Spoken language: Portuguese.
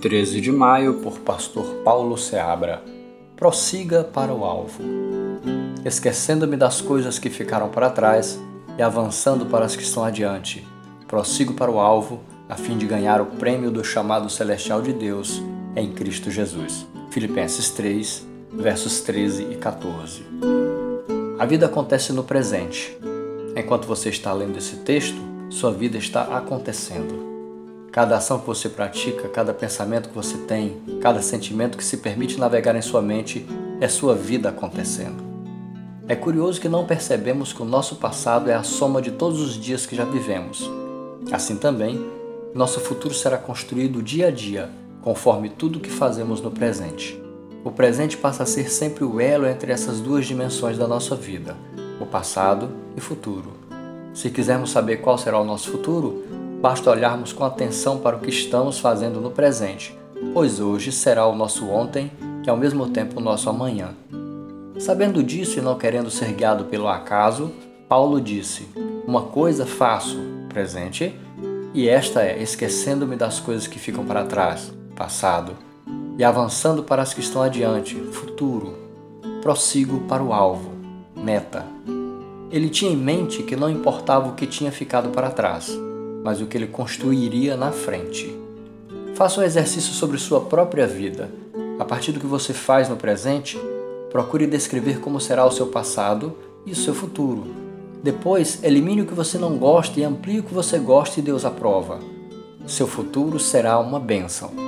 13 de maio, por Pastor Paulo Seabra. Prossiga para o alvo. Esquecendo-me das coisas que ficaram para trás e avançando para as que estão adiante, prossigo para o alvo, a fim de ganhar o prêmio do chamado celestial de Deus em Cristo Jesus. Filipenses 3, versos 13 e 14. A vida acontece no presente. Enquanto você está lendo esse texto, sua vida está acontecendo. Cada ação que você pratica, cada pensamento que você tem, cada sentimento que se permite navegar em sua mente é sua vida acontecendo. É curioso que não percebemos que o nosso passado é a soma de todos os dias que já vivemos. Assim também, nosso futuro será construído dia a dia, conforme tudo que fazemos no presente. O presente passa a ser sempre o elo entre essas duas dimensões da nossa vida, o passado e futuro. Se quisermos saber qual será o nosso futuro, Basta olharmos com atenção para o que estamos fazendo no presente, pois hoje será o nosso ontem, que é ao mesmo tempo o nosso amanhã. Sabendo disso e não querendo ser guiado pelo acaso, Paulo disse: Uma coisa faço, presente, e esta é esquecendo-me das coisas que ficam para trás, passado, e avançando para as que estão adiante, futuro. Prossigo para o alvo, meta. Ele tinha em mente que não importava o que tinha ficado para trás mas o que ele construiria na frente. Faça um exercício sobre sua própria vida. A partir do que você faz no presente, procure descrever como será o seu passado e o seu futuro. Depois, elimine o que você não gosta e amplie o que você gosta e Deus aprova. Seu futuro será uma bênção.